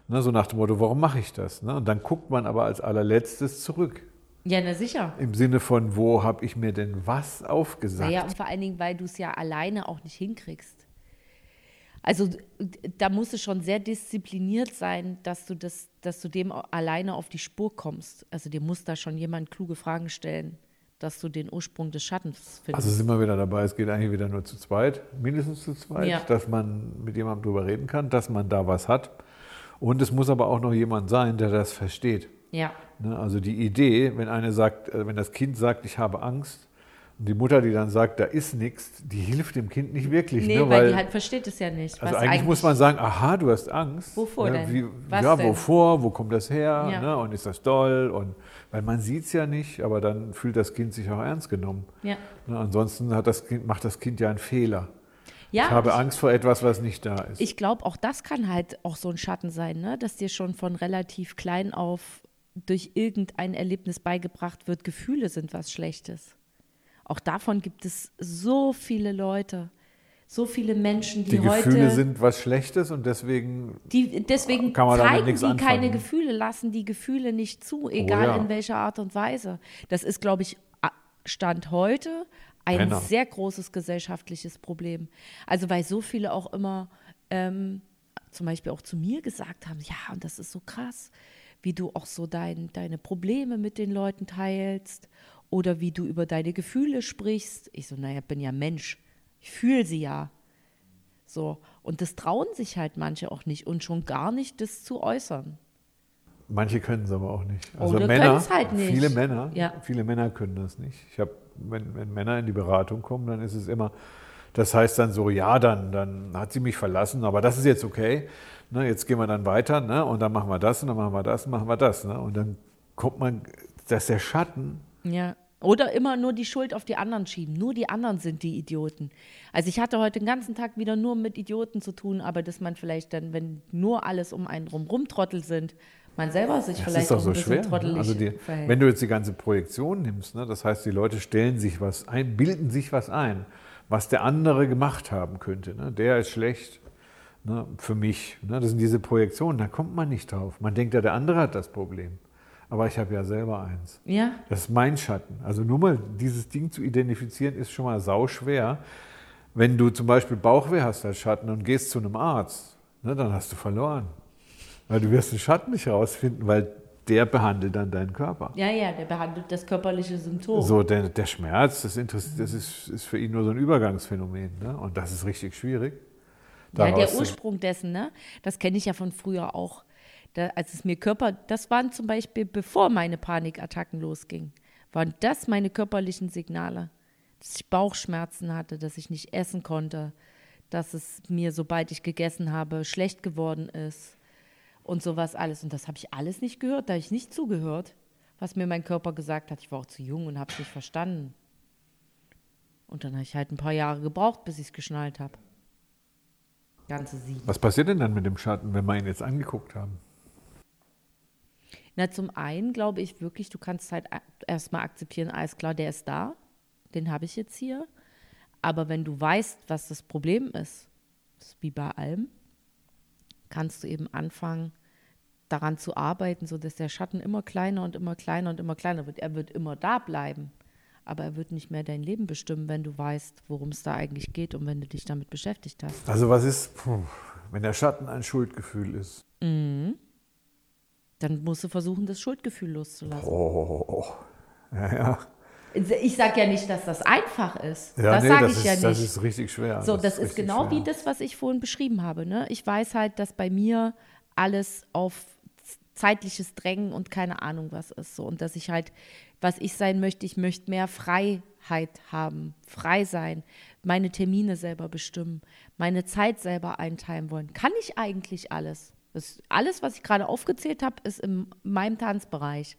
Ne, so nach dem Motto, warum mache ich das? Ne? Und dann guckt man aber als allerletztes zurück. Ja, na sicher. Im Sinne von, wo habe ich mir denn was aufgesagt? Naja, und vor allen Dingen, weil du es ja alleine auch nicht hinkriegst. Also da musst du schon sehr diszipliniert sein, dass du, das, dass du dem alleine auf die Spur kommst. Also dir muss da schon jemand kluge Fragen stellen, dass du den Ursprung des Schattens findest. Also sind wir wieder dabei, es geht eigentlich wieder nur zu zweit, mindestens zu zweit, Ja. dass man mit jemandem drüber reden kann, dass man da was hat. Und es muss aber auch noch jemand sein, der das versteht. Ja, Ne, Also die Idee, wenn eine sagt, äh, wenn das Kind sagt, ich habe Angst, und die Mutter, die dann sagt, da ist nichts, die hilft dem Kind nicht wirklich. nee, ne, weil, die halt versteht es ja nicht. also was eigentlich, muss man sagen, aha, du hast Angst. Wovor ne, denn? Wie, ja, denn? wovor, wo kommt das her? Ja. Ne, und ist das doll? Und, weil man sieht es ja nicht, aber dann fühlt das Kind sich auch ernst genommen. Ja, Ne, ansonsten das kind, macht das Kind ja einen Fehler. Ja ich habe Angst vor etwas, was nicht da ist. Ich glaube, auch das kann halt auch so ein Schatten sein, ne? dass dir schon von relativ klein auf durch irgendein Erlebnis beigebracht wird, Gefühle sind was Schlechtes. Auch davon gibt es so viele Leute, so viele Menschen, die, die Gefühle heute, sind was Schlechtes und deswegen die deswegen kann man zeigen nichts die keine anfangen. Gefühle, lassen die Gefühle nicht zu, egal ja. in welcher Art und Weise. Das ist, glaube ich, Stand heute ein Männer. sehr großes gesellschaftliches Problem. Also weil so viele auch immer ähm, zum Beispiel auch zu mir gesagt haben, ja, und das ist so krass, wie du auch so dein, deine Probleme mit den Leuten teilst oder wie du über deine Gefühle sprichst. Ich so, naja, bin ja Mensch, ich fühle sie ja. So, und das trauen sich halt manche auch nicht und schon gar nicht, das zu äußern. Manche können es aber auch nicht. Also Oder Männer, halt nicht. viele Männer, Ja. viele Männer können das nicht. Ich habe, wenn, wenn Männer in die Beratung kommen, dann ist es immer, das heißt dann so, ja, dann, dann hat sie mich verlassen, aber das ist jetzt okay. Ne, jetzt gehen wir dann weiter, ne, und dann machen wir das und dann machen wir das und machen wir das, ne, und dann kommt man, dass der Schatten Ja. Oder immer nur die Schuld auf die anderen schieben. Nur die anderen sind die Idioten. Also ich hatte heute den ganzen Tag wieder nur mit Idioten zu tun, aber dass man vielleicht dann, wenn nur alles um einen rum rumtrottel sind, man selber sich Das vielleicht ist doch auch so ein bisschen schwer. Ne? trottelig Also die, wenn du jetzt die ganze Projektion nimmst, ne, das heißt, die Leute stellen sich was ein, bilden sich was ein, was der andere gemacht haben könnte. Ne? Der ist schlecht ne, für mich. Ne? Das sind diese Projektionen, da kommt man nicht drauf. Man denkt ja, der andere hat das Problem. Aber ich habe ja selber eins. ja, Das ist mein Schatten. Also nur mal dieses Ding zu identifizieren, ist schon mal sauschwer. Wenn du zum Beispiel Bauchweh hast als Schatten und gehst zu einem Arzt, ne, dann hast du verloren. Weil du wirst den Schatten nicht rausfinden, weil der behandelt dann deinen Körper. ja, ja, der behandelt das körperliche Symptom. So, der, der Schmerz, das, interessiert, das ist, ist für ihn nur so ein Übergangsphänomen. Ne? Und das ist richtig schwierig. Ja, der Ursprung dessen, ne? Das kenne ich ja von früher auch. Da, als es mir Körper, das waren zum Beispiel, bevor meine Panikattacken losgingen, waren das meine körperlichen Signale. Dass ich Bauchschmerzen hatte, dass ich nicht essen konnte, dass es mir, sobald ich gegessen habe, schlecht geworden ist und sowas alles. Und das habe ich alles nicht gehört, da habe ich nicht zugehört, was mir mein Körper gesagt hat. Ich war auch zu jung und habe es nicht verstanden. Und dann habe ich halt ein paar Jahre gebraucht, bis ich es geschnallt habe. Ganze sieben. Was passiert denn dann mit dem Schatten, wenn wir ihn jetzt angeguckt haben? Na, zum einen glaube ich wirklich, du kannst halt erstmal akzeptieren, alles klar, der ist da, den habe ich jetzt hier. Aber wenn du weißt, was das Problem ist, das ist wie bei allem, kannst du eben anfangen, daran zu arbeiten, sodass der Schatten immer kleiner und immer kleiner und immer kleiner wird. Er wird immer da bleiben, aber er wird nicht mehr dein Leben bestimmen, wenn du weißt, worum es da eigentlich geht und wenn du dich damit beschäftigt hast. Also was ist, wenn der Schatten ein Schuldgefühl ist? Dann musst du versuchen, das Schuldgefühl loszulassen. Oh, ja, ja. Ich sage ja nicht, dass das einfach ist. ja das nee, sage das ich ist, ja nicht. Das ist richtig schwer. so, das ist, richtig genau schwer. wie das, was ich vorhin beschrieben habe. Ne? Ich weiß halt, dass bei mir alles auf zeitliches Drängen und keine Ahnung was ist. So. Und dass ich halt, was ich sein möchte, ich möchte mehr Freiheit haben, frei sein, meine Termine selber bestimmen, meine Zeit selber einteilen wollen. Kann ich eigentlich alles? Das, alles, was ich gerade aufgezählt habe, ist in meinem Tanzbereich.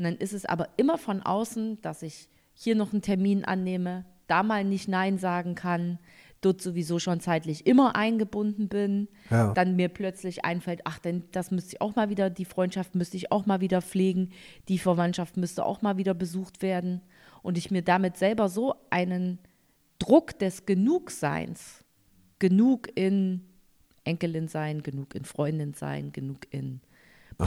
Und dann ist es aber immer von außen, dass ich hier noch einen Termin annehme, da mal nicht Nein sagen kann, dort sowieso schon zeitlich immer eingebunden bin, Ja. dann mir plötzlich einfällt, ach, denn das müsste ich auch mal wieder, die Freundschaft müsste ich auch mal wieder pflegen, die Verwandtschaft müsste auch mal wieder besucht werden und ich mir damit selber so einen Druck des Genugseins, genug in Enkelin sein, genug in Freundin sein, genug in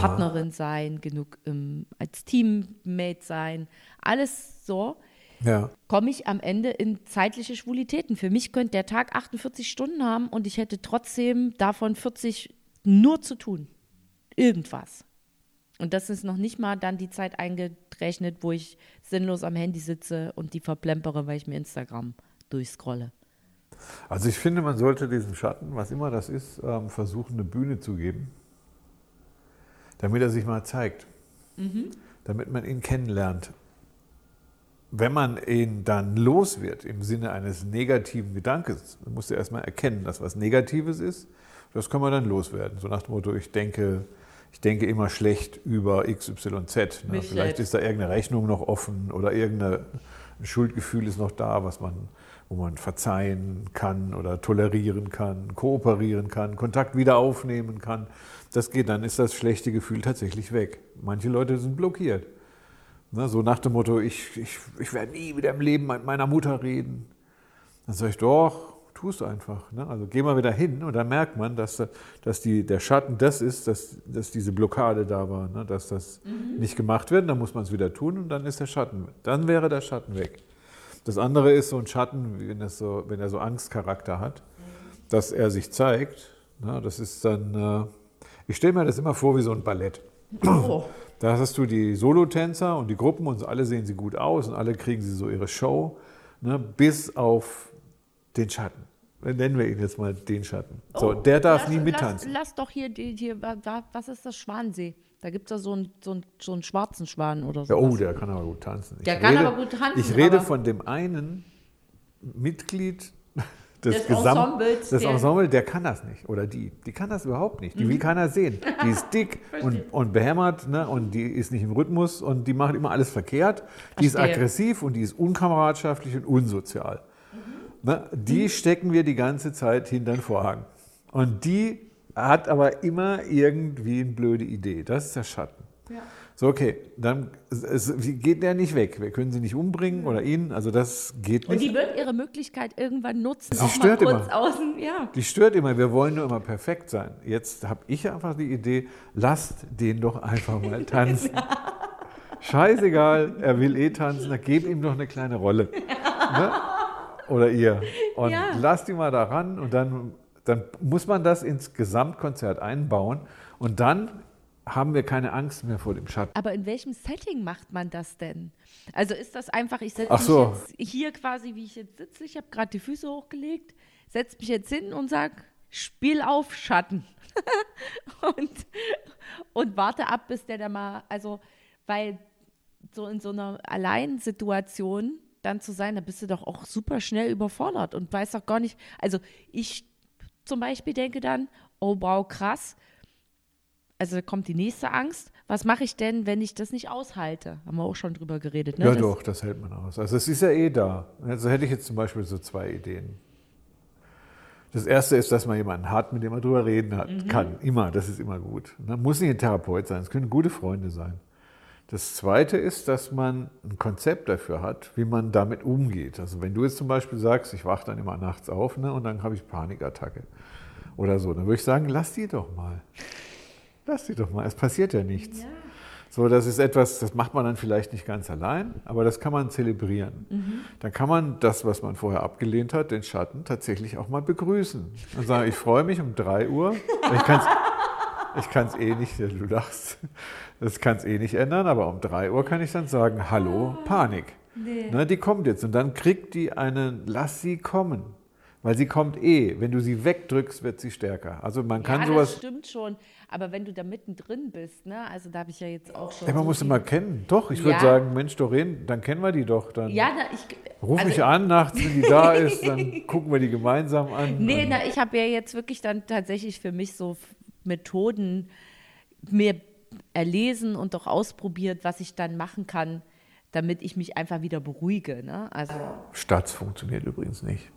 Partnerin sein, genug im, als Teammate sein, alles so, Ja. komme ich am Ende in zeitliche Schwulitäten. Für mich könnte der Tag 48 Stunden haben und ich hätte trotzdem davon 40 nur zu tun. Irgendwas. Und das ist noch nicht mal dann die Zeit eingerechnet, wo ich sinnlos am Handy sitze und die verplempere, weil ich mir Instagram durchscrolle. Also ich finde, man sollte diesem Schatten, was immer das ist, ähm, versuchen, eine Bühne zu geben, damit er sich mal zeigt, damit man ihn kennenlernt. Wenn man ihn dann los wird im Sinne eines negativen Gedankens, dann muss er erstmal erkennen, dass was Negatives ist. Das kann man dann loswerden. So nach dem Motto, ich denke, ich denke immer schlecht über XYZ. Ne? Vielleicht ist da irgendeine Rechnung noch offen oder irgendein Schuldgefühl ist noch da, was man, wo man verzeihen kann oder tolerieren kann, kooperieren kann, Kontakt wieder aufnehmen kann. Das geht, dann ist das schlechte Gefühl tatsächlich weg. Manche Leute sind blockiert. Ne, so nach dem Motto, ich, ich, ich werde nie wieder im Leben mit meiner Mutter reden. Dann sage ich, doch, tu es einfach. Ne? Also geh mal wieder hin und dann merkt man, dass, da- dass die, der Schatten das ist, dass, dass diese Blockade da war, ne? dass das nicht gemacht wird. Dann muss man es wieder tun und dann ist der Schatten, dann wäre der Schatten weg. Das andere ist so ein Schatten, wenn, so, wenn er so Angstcharakter hat, dass er sich zeigt. Ne? Das ist dann, äh, ich stelle mir das immer vor wie so ein Ballett. Oh. Da hast du die Solotänzer und die Gruppen und alle sehen sie gut aus und alle kriegen sie so ihre Show, ne, bis auf den Schatten. Nennen wir ihn jetzt mal den Schatten. So, Oh, der darf lass, nie mittanzen. Lass, lass doch hier, die, hier wa- was ist das Schwansee? Da gibt es ja so einen, so, einen, so einen schwarzen Schwan oder so. Ja, oh, der kann aber gut tanzen. Ich Der kann aber gut tanzen, Ich rede von dem einen Mitglied des, Des Gesamt, Ensembles, des der- Ensemble, der kann das nicht. Oder die. Die kann das überhaupt nicht. Mhm. Die will keiner sehen. Die ist dick und, und behämmert ne? und die ist nicht im Rhythmus und die macht immer alles verkehrt. Die ist Verstehe. aggressiv und die ist unkameradschaftlich und unsozial. Mhm. Ne? Die stecken wir die ganze Zeit hinter den Vorhang. Und die hat aber immer irgendwie eine blöde Idee. Das ist der Schatten. So, okay, dann es, wie geht der nicht weg. Wir können sie nicht umbringen oder ihn. Also das geht Und nicht. die wird ihre Möglichkeit irgendwann nutzen. Sie stört immer. außen, ja. Die stört immer, wir wollen nur immer perfekt sein. Jetzt habe ich einfach die Idee, lasst den doch einfach mal tanzen. Scheißegal, er will eh tanzen, dann gebt ihm doch eine kleine Rolle. Ne? Oder ihr. Und Ja. lasst ihn mal da ran und dann, dann muss man das ins Gesamtkonzert einbauen und dann haben wir keine Angst mehr vor dem Schatten. Aber in welchem Setting macht man das denn? Also ist das einfach, ich setze mich so. jetzt hier quasi, wie ich jetzt sitze, ich habe gerade die Füße hochgelegt, setze mich jetzt hin und sage, Spiel auf Schatten. und, und warte ab, bis der da mal, also, weil so in so einer Alleinsituation dann zu sein, da bist du doch auch super schnell überfordert und weißt doch gar nicht, also ich zum Beispiel denke dann, oh wow, krass, also da kommt die nächste Angst. Was mache ich denn, wenn ich das nicht aushalte? Haben wir auch schon drüber geredet. Ne? Ja, Das- doch, das hält man aus. Also es ist ja eh da. Also hätte ich jetzt zum Beispiel so zwei Ideen. Das erste ist, dass man jemanden hat, mit dem man drüber reden hat, Mhm. kann. Immer, das ist immer gut. Ne? Muss nicht ein Therapeut sein, es können gute Freunde sein. Das zweite ist, dass man ein Konzept dafür hat, wie man damit umgeht. Also wenn du jetzt zum Beispiel sagst, ich wache dann immer nachts auf ne, und dann habe ich Panikattacke oder so, dann würde ich sagen, lass die doch mal. Lass die doch mal, es passiert ja nichts. So, das ist etwas, das macht man dann vielleicht nicht ganz allein, aber das kann man zelebrieren. Dann kann man das, was man vorher abgelehnt hat, den Schatten, tatsächlich auch mal begrüßen. Und sagen, ich freue mich um 3 Uhr. Ich kann es eh nicht, du lachst, das kann es eh nicht ändern, aber um 3 Uhr kann ich dann sagen, hallo, Panik. Ne, die kommt jetzt und dann kriegt die einen, lass sie kommen. Weil sie kommt eh. Wenn du sie wegdrückst, wird sie stärker. Also man kann ja, sowas. das stimmt schon. Aber wenn du da mittendrin bist, ne? also da habe ich ja jetzt auch schon. Ja, man so muss mal kennen. Doch, ich würde Ja. sagen, Mensch, Doreen, dann kennen wir die doch. Dann Ja, na, ich. ruf also- mich an nachts, wenn die da ist, dann gucken wir die gemeinsam an. Nee, na, ich habe ja jetzt wirklich dann tatsächlich für mich so Methoden mir erlesen und auch ausprobiert, was ich dann machen kann, damit ich mich einfach wieder beruhige. Ne? Also Stats funktioniert übrigens nicht.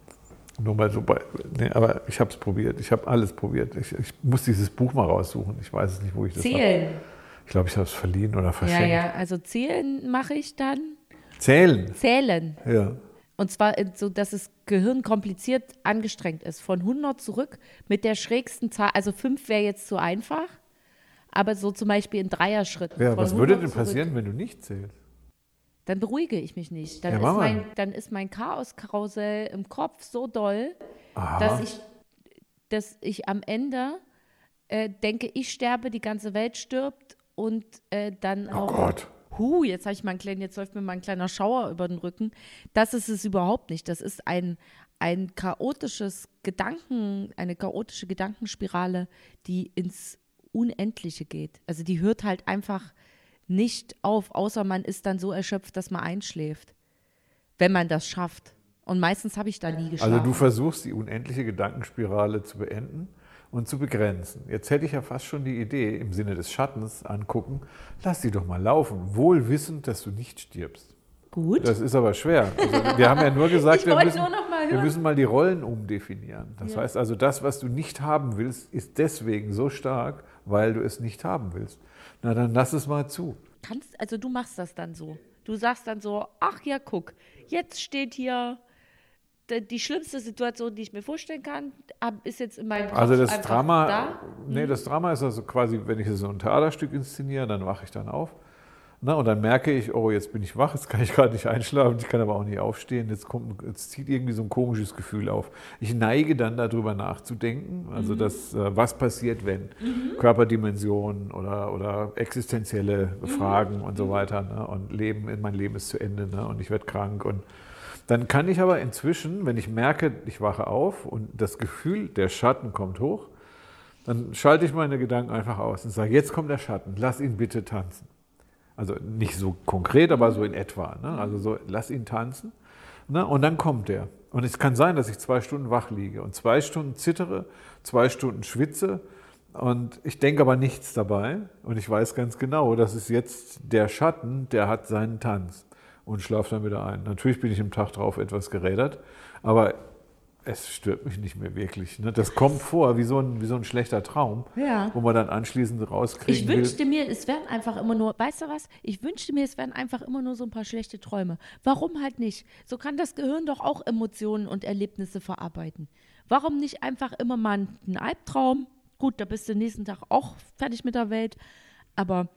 Nur mal so bei. Nee, aber ich habe es probiert. Ich habe alles probiert. Ich, ich, muss dieses Buch mal raussuchen. Ich weiß es nicht, wo ich das zählen. Hab. Ich glaube, ich habe es verliehen oder verschenkt. Ja, ja, also zählen mache ich dann. Zählen. Zählen. Ja. Und zwar so, dass das Gehirn kompliziert angestrengt ist. Von 100 zurück mit der schrägsten Zahl. Also 5 wäre jetzt zu einfach. Aber so zum Beispiel in Dreierschritten. ja was würde 100 denn zurück. passieren, wenn du nicht zählst? Dann beruhige ich mich nicht. Dann, Ja, ist, mein, dann ist mein Chaoskarussell im Kopf so doll, Aha. dass ich, dass ich am Ende äh, denke, ich sterbe, die ganze Welt stirbt und äh, dann Oh auch. Gott. Huh, jetzt habe ich mal einen kleinen, jetzt läuft mir mal ein kleiner Schauer über den Rücken. Das ist es überhaupt nicht. Das ist ein, ein chaotisches Gedanken, eine chaotische Gedankenspirale, die ins Unendliche geht. Also die hört halt einfach nicht auf, außer man ist dann so erschöpft, dass man einschläft. Wenn man das schafft. Und meistens habe ich da nie geschlafen. Also du versuchst die unendliche Gedankenspirale zu beenden und zu begrenzen. Jetzt hätte ich ja fast schon die Idee im Sinne des Schattens angucken, lass sie doch mal laufen, wohl wissend, dass du nicht stirbst. Gut. Das ist aber schwer. Also wir haben ja nur gesagt, wir müssen, nur wir müssen mal die Rollen umdefinieren. Das Ja. heißt also, das, was du nicht haben willst, ist deswegen so stark, weil du es nicht haben willst. Na, dann lass es mal zu. Kannst, also du machst das dann so. Du sagst dann so, ach ja, guck, jetzt steht hier die schlimmste Situation, die ich mir vorstellen kann, ist jetzt in meinem Kopf Also das Drama, da. nee, das Drama ist also quasi, wenn ich so ein Theaterstück inszeniere, dann wache ich dann auf. Na, und dann merke ich, oh, jetzt bin ich wach, jetzt kann ich gerade nicht einschlafen, ich kann aber auch nicht aufstehen, jetzt, kommt, jetzt zieht irgendwie so ein komisches Gefühl auf. Ich neige dann darüber nachzudenken, also das, äh, was passiert, wenn Körperdimensionen oder, oder existenzielle Fragen und so weiter ne, und Leben, mein Leben ist zu Ende ne, und ich werde krank. Und dann kann ich aber inzwischen, wenn ich merke, ich wache auf und das Gefühl, der Schatten kommt hoch, dann schalte ich meine Gedanken einfach aus und sage, jetzt kommt der Schatten, lass ihn bitte tanzen. Also nicht so konkret, aber so in etwa. Ne? Also so, lass ihn tanzen. Ne? Und dann kommt er. Und es kann sein, dass ich zwei Stunden wach liege und zwei Stunden zittere, zwei Stunden schwitze und ich denke aber nichts dabei. Und ich weiß ganz genau, das ist jetzt der Schatten, der hat seinen Tanz und schlafe dann wieder ein. Natürlich bin ich im Tag drauf etwas gerädert, aber es stört mich nicht mehr wirklich. Ne? Das kommt vor wie so, ein, wie so ein schlechter Traum, Ja. wo man dann anschließend rauskriegen Ich will. wünschte mir, es wären einfach immer nur, weißt du was? Ich wünschte mir, es wären einfach immer nur so ein paar schlechte Träume. Warum halt nicht? So kann das Gehirn doch auch Emotionen und Erlebnisse verarbeiten. Warum nicht einfach immer mal einen Albtraum? Gut, da bist du nächsten Tag auch fertig mit der Welt. Aber,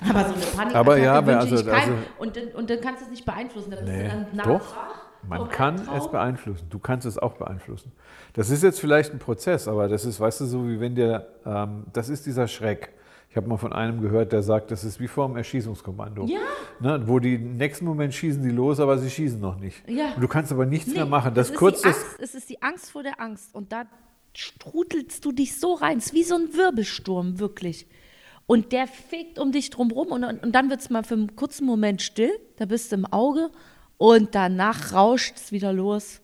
aber so eine Panikattacke Aber ja, wünsche ich also- keinem. also- und, dann, und dann kannst du es nicht beeinflussen. Da bist Nee, du dann nachts doch. wach Man kann es beeinflussen. Du kannst es auch beeinflussen. Das ist jetzt vielleicht ein Prozess, aber das ist, weißt du, so wie wenn dir, ähm, das ist dieser Schreck. Ich habe mal von einem gehört, der sagt, das ist wie vor einem Erschießungskommando. Ja. Ne, wo die im nächsten Moment schießen die los, aber sie schießen noch nicht. Ja. Und du kannst aber nichts mehr Nee, machen. Das es ist kurz die das, Angst, es ist die Angst vor der Angst. Und da strudelst du dich so rein. Es ist wie so ein Wirbelsturm, wirklich. Und der fegt um dich drum rum und, und, und dann wird es mal für einen kurzen Moment still. Da bist du im Auge und danach rauscht es wieder los.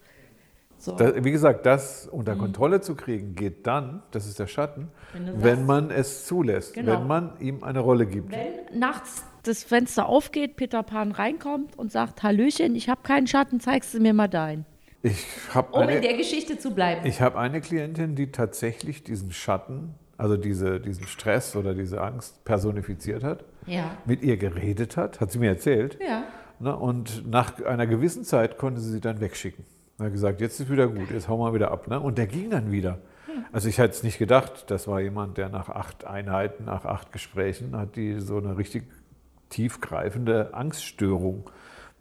So. Da, wie gesagt, das unter Kontrolle zu kriegen, geht dann, das ist der Schatten, Wenn wenn man es zulässt, Genau. wenn man ihm eine Rolle gibt. Wenn nachts das Fenster aufgeht, Peter Pan reinkommt und sagt, Hallöchen, ich habe keinen Schatten, zeigst du mir mal deinen. Ich habe Um in eine, der Geschichte zu bleiben. ich hab eine Klientin, die tatsächlich diesen Schatten, also diese, diesen Stress oder diese Angst personifiziert hat, ja. mit ihr geredet hat, hat sie mir erzählt. Ja. Ne, und nach einer gewissen Zeit konnte sie sie dann wegschicken. Er hat gesagt, jetzt ist wieder gut, jetzt hau mal wieder ab. Ne? Und der ging dann wieder. Also ich hätte es nicht gedacht, das war jemand, der nach acht Einheiten, nach acht Gesprächen, hat die so eine richtig tiefgreifende Angststörung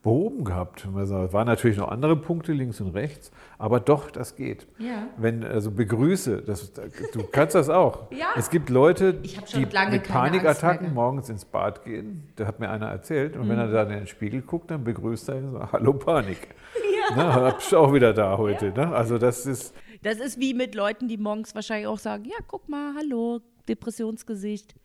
behoben gehabt. Es waren natürlich noch andere Punkte links und rechts, aber doch, das geht. Ja. Wenn, also begrüße, das, du kannst das auch. Ja. Es gibt Leute, die mit Panikattacken morgens ins Bad gehen. Da hat mir einer erzählt. Und wenn Mhm. er dann in den Spiegel guckt, dann begrüßt er ihn so, hallo Panik. Ja. Ne, hab auch wieder da heute. Ne? Also das ist, Das ist wie mit Leuten, die morgens wahrscheinlich auch sagen, ja, guck mal, hallo, Depressionsgesicht.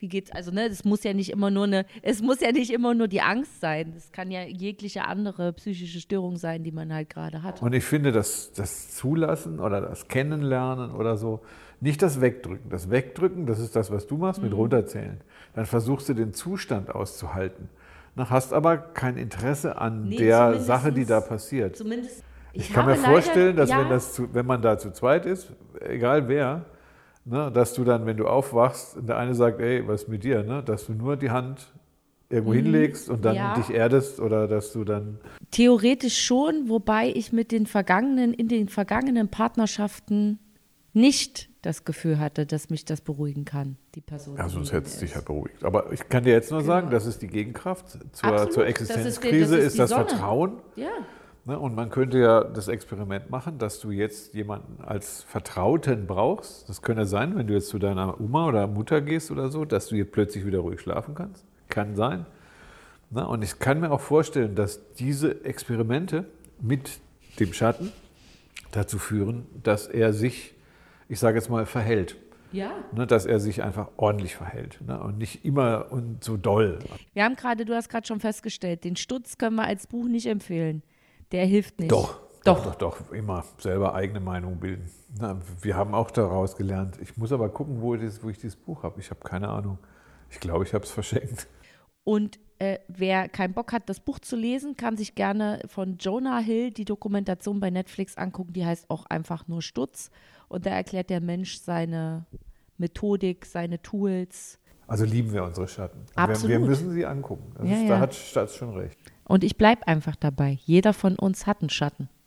Wie geht's? Also, ne, das muss ja nicht immer nur eine, es muss ja nicht immer nur die Angst sein. Das kann ja jegliche andere psychische Störung sein, die man halt gerade hat. und ich finde, das, das Zulassen oder das Kennenlernen oder so, Nicht das Wegdrücken. Das Wegdrücken, das ist das, was du machst mit Mhm. runterzählen. Dann versuchst du den Zustand auszuhalten. Na, hast aber kein Interesse an Nee, der Sache, die da passiert. Zumindest. Ich, kann mir habe leider- vorstellen, dass ja, wenn, das zu, wenn man da zu zweit ist, egal wer, ne, dass du dann, wenn du aufwachst, der eine sagt, ey, was ist mit dir, ne, dass du nur die Hand irgendwo hinlegst und dann Mhm. Ja. dich erdest oder dass du dann Theoretisch schon, wobei ich mit den vergangenen, in den vergangenen Partnerschaften nicht das Gefühl hatte, dass mich das beruhigen kann, die Person. Ja, sonst hätte es dich ist. halt beruhigt. Aber ich kann dir jetzt nur sagen, Genau. das ist die Gegenkraft zur, Absolut. zur Das ist Existenzkrise, das ist ist, das Sonne. Vertrauen. Ja. Ne? Und man könnte ja das Experiment machen, dass du jetzt jemanden als Vertrauten brauchst. Das könnte sein, wenn du jetzt zu deiner Oma oder Mutter gehst oder so, dass du jetzt plötzlich wieder ruhig schlafen kannst. Kann sein. Ne? Und ich kann mir auch vorstellen, dass diese Experimente mit dem Schatten dazu führen, dass er sich, ich sage jetzt mal, verhält. Ja. Ne, dass er sich einfach ordentlich verhält ne, und nicht immer und so doll. Wir haben gerade, du hast gerade schon festgestellt, den Stutz können wir als Buch nicht empfehlen. Der hilft nicht. Doch, Doch. doch, doch, doch, immer selber eigene Meinung bilden. Na, wir haben auch daraus gelernt. Ich muss aber gucken, wo, das, wo ich dieses Buch habe. Ich habe keine Ahnung. Ich glaube, ich habe es verschenkt. Und äh, wer keinen Bock hat, das Buch zu lesen, kann sich gerne von Jonah Hill die Dokumentation bei Netflix angucken. Die heißt auch einfach nur Stutz. Und da erklärt der Mensch seine Methodik, seine Tools. Also lieben wir unsere Schatten. Wir, Absolut. wir müssen sie angucken. Ja, ist, ja. Da hat Stats schon recht. Und ich bleibe einfach dabei. Jeder von uns hat einen Schatten.